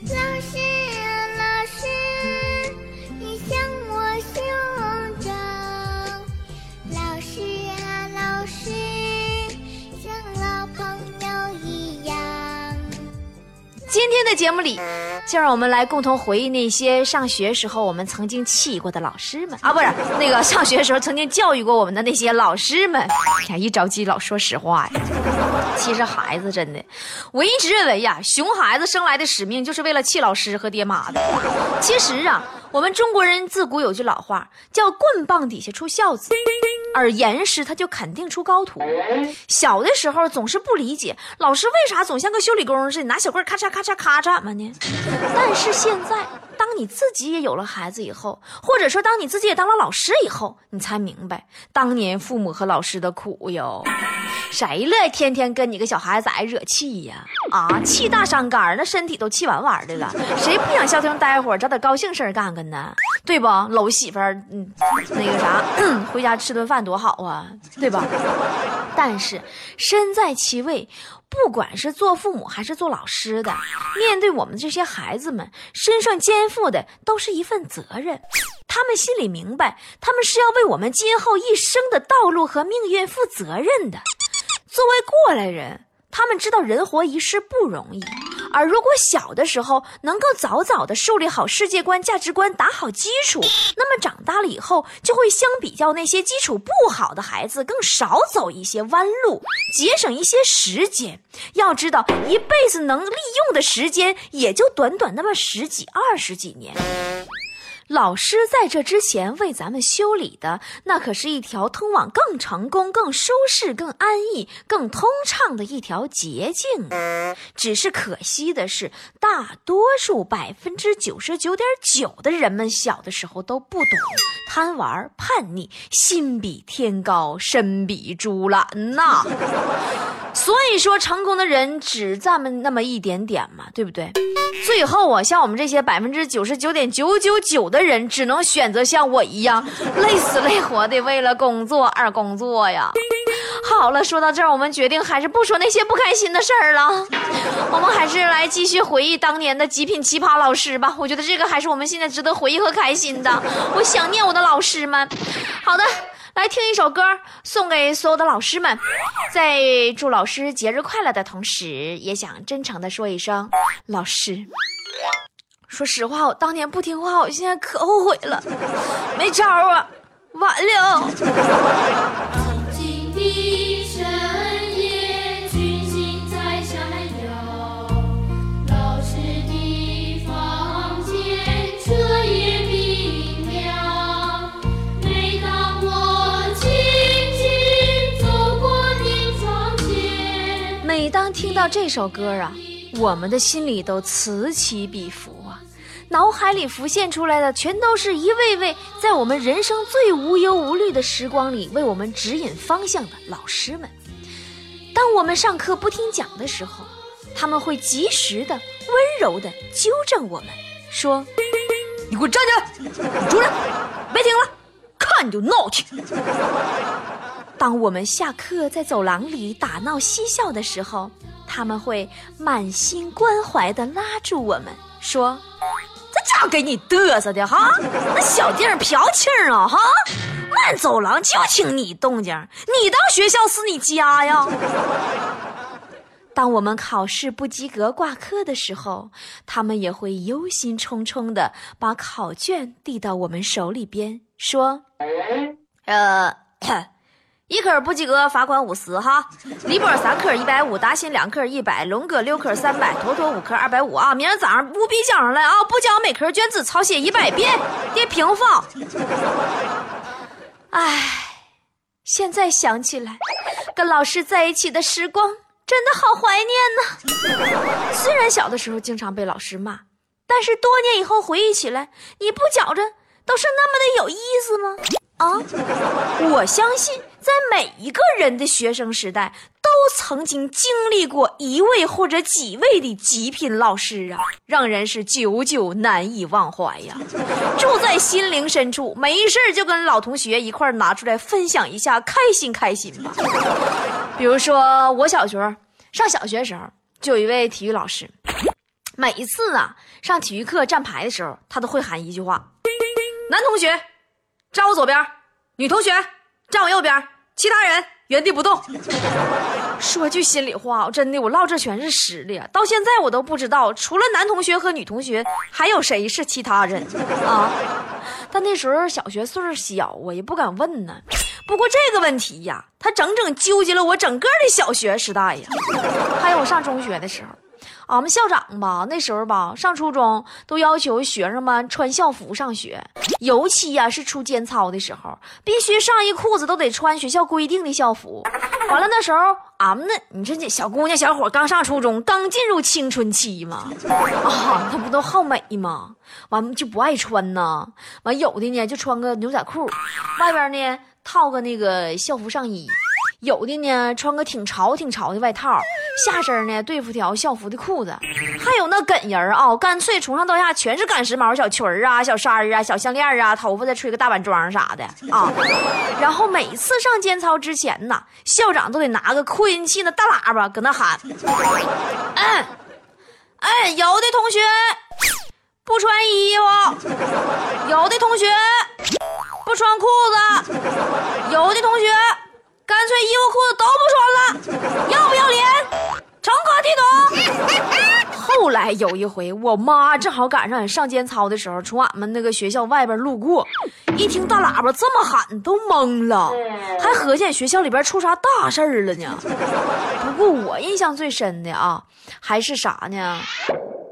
老师啊，老师，你像我兄长。老师啊，老师，像老朋友一样。今天的节目里，就让我们来共同回忆那些上学时候我们曾经气过的老师们啊，不是那个上学时候曾经教育过我们的那些老师们。呀，一着急老说实话呀。其实孩子真的，我一直认为呀，熊孩子生来的使命就是为了气老师和爹妈的。其实啊，我们中国人自古有句老话，叫“棍棒底下出孝子”，而严师他就肯定出高徒。小的时候总是不理解老师为啥总像个修理工似的，拿小棍咔嚓咔嚓咔嚓么呢？但是现在，当你自己也有了孩子以后，或者说当你自己也当了老师以后，你才明白当年父母和老师的苦哟。谁乐意天天跟你个小孩子挨惹气呀？啊，气大伤肝，那身体都气完完的了。谁不想消停待会儿，找点高兴事儿干干呢？对不？搂媳妇儿，嗯，那个啥，回家吃顿饭多好啊，对吧？但是身在其位，不管是做父母还是做老师的，面对我们这些孩子们，身上肩负的都是一份责任。他们心里明白，他们是要为我们今后一生的道路和命运负责任的。作为过来人，他们知道人活一世不容易，而如果小的时候能够早早的树立好世界观、价值观，打好基础，那么长大了以后就会相比较那些基础不好的孩子更少走一些弯路，节省一些时间。要知道，一辈子能利用的时间也就短短那么十几、二十几年。老师在这之前为咱们修理的，那可是一条通往更成功、更舒适、更安逸、更通畅的一条捷径。只是可惜的是，大多数百分之九十九点九的人们小的时候都不懂，贪玩、叛逆，心比天高，身比猪懒呐。所以说，成功的人只这么那么一点点嘛，对不对？最后啊，像我们这些百分之九十九点九九九的人，只能选择像我一样累死累活的为了工作而工作呀。好了，说到这儿，我们决定还是不说那些不开心的事儿了，我们还是来继续回忆当年的极品奇葩老师吧。我觉得这个还是我们现在值得回忆和开心的。我想念我的老师们。好的。来听一首歌，送给所有的老师们。在祝老师节日快乐的同时，也想真诚的说一声，老师，说实话，我当年不听话，我现在可后悔了，没招啊，完了。这首歌啊，我们的心里都此起彼伏啊，脑海里浮现出来的全都是一位位在我们人生最无忧无虑的时光里为我们指引方向的老师们。当我们上课不听讲的时候，他们会及时的、温柔的纠正我们，说：“你给我站起来，你出来，别听了，看你就闹去。”当我们下课在走廊里打闹嬉笑的时候，他们会满心关怀地拉住我们，说：“这家给你嘚瑟的哈，那小地儿飘气儿啊哈，满走廊就听你动静，你当学校是你家呀？”当我们考试不及格挂科的时候，他们也会忧心忡忡地把考卷递到我们手里边，说：“呃。”一科不及格，罚款五十哈。李波三科一百五，达新两科一百，龙哥六科三百，坨坨五科二百五啊！明儿早上务必交上来啊！不交每科卷子抄写一百遍，别平放。唉，现在想起来，跟老师在一起的时光真的好怀念呐！虽然小的时候经常被老师骂，但是多年以后回忆起来，你不觉着都是那么的有意思吗？啊，我相信在每一个人的学生时代，都曾经经历过一位或者几位的极品老师啊，让人是久久难以忘怀呀，住在心灵深处。没事就跟老同学一块拿出来分享一下，开心开心吧。比如说，我小学上小学时候，就有一位体育老师，每一次啊上体育课站排的时候，他都会喊一句话：“男同学站我左边，女同学站我右边，其他人原地不动。”说句心里话，我真的我唠这全是实的，到现在我都不知道，除了男同学和女同学，还有谁是其他人啊？但那时候小学岁数小我，也不敢问呢。不过这个问题呀，他整整纠结了我整个的小学时代呀。还有我上中学的时候，俺们校长吧，那时候吧，上初中都要求学生们穿校服上学，尤其呀是出间操的时候，必须上衣裤子都得穿学校规定的校服。完了那时候俺们那，你说这小姑娘小伙刚上初中，刚进入青春期嘛，啊，他不都好美吗？完就不爱穿呢。完有的呢就穿个牛仔裤，外边呢套个那个校服上衣。有的呢，穿个挺潮挺潮的外套，下身呢对付条校服的裤子，还有那梗人啊，干脆从上到下全是赶时髦小裙儿啊、小衫儿啊、小项链啊，头发再吹个大板桩啥的啊。然后每次上间操之前呢，校长都得拿个扩音器那大喇叭搁那喊：“嗯，哎，有的同学不穿衣服，有的同学不穿裤子，有的同学。”干脆衣服裤子都不穿了，要不要脸？成何体统？后来有一回，我妈正好赶上上间操的时候，从俺们那个学校外边路过，一听大喇叭这么喊，都懵了，还合计学校里边出啥大事儿了呢。不过我印象最深的啊，还是啥呢？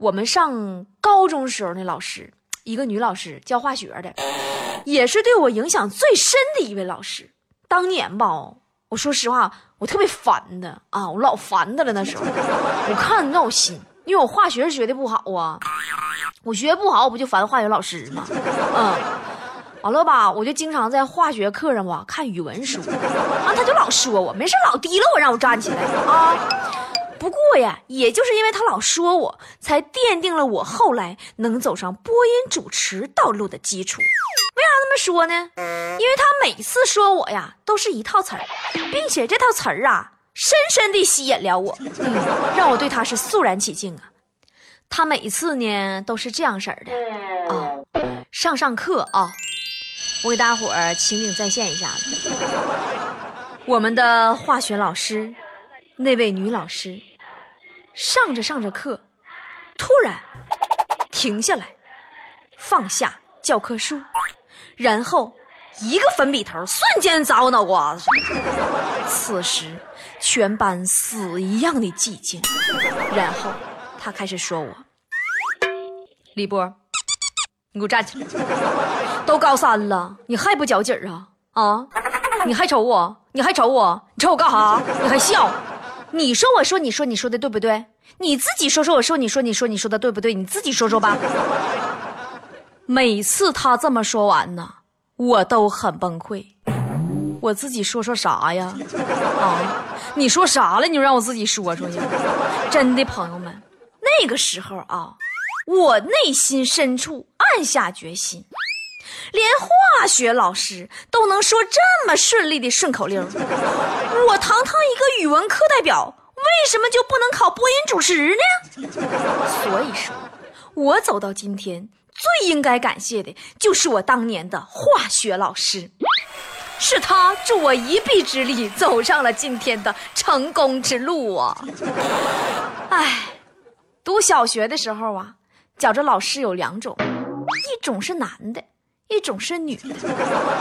我们上高中时候那老师，一个女老师教化学的，也是对我影响最深的一位老师。当年吧，我说实话，我特别烦他啊，我老烦他了。那时候，我看着闹心，因为我化学学的不好啊，我学不好，我不就烦化学老师吗？嗯，完了吧，我就经常在化学课上吧看语文书，啊，他就老说我，没事老提了我，让我站起来啊。不过呀，也就是因为他老说我，才奠定了我后来能走上播音主持道路的基础。为啥这么说呢？因为他每次说我呀，都是一套词儿，并且这套词儿啊，深深地吸引了我，让我对他是肃然起敬啊。他每次呢都是这样式儿的啊，上上课啊，我给大伙儿情景再现一下子。我们的化学老师，那位女老师，上着上着课，突然停下来，放下教科书。然后，一个粉笔头瞬间砸我脑瓜子。此时，全班死一样的寂静。然后，他开始说我：“李波，你给我站起来！都高三了，你还不较劲儿啊？啊？你还瞅我？你还瞅我？你瞅我干哈？你还笑？你说我说你说你说的对不对？你自己说说我说你说你说你说的对不对？你自己说说吧。”每次他这么说完呢，我都很崩溃。我自己说说啥呀？啊，你说啥了？你就让我自己说说呀！真的，朋友们，那个时候啊，我内心深处暗下决心，连化学老师都能说这么顺利的顺口溜，我堂堂一个语文课代表，为什么就不能考播音主持呢？所以说，我走到今天。最应该感谢的就是我当年的化学老师，是他助我一臂之力走上了今天的成功之路啊！哎，读小学的时候啊，觉着老师有两种，一种是男的，一种是女的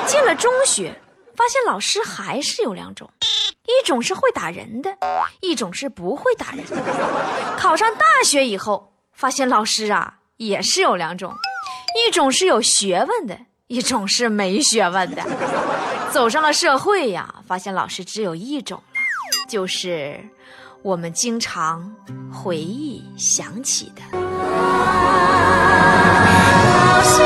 进了中学发现老师还是有两种一种是会打人的一种是不会打人的。考上大学以后发现老师啊也是有两种一种是有学问的一种是没学问的。走上了社会呀发现老师只有一种就是我们经常回忆想起的。老师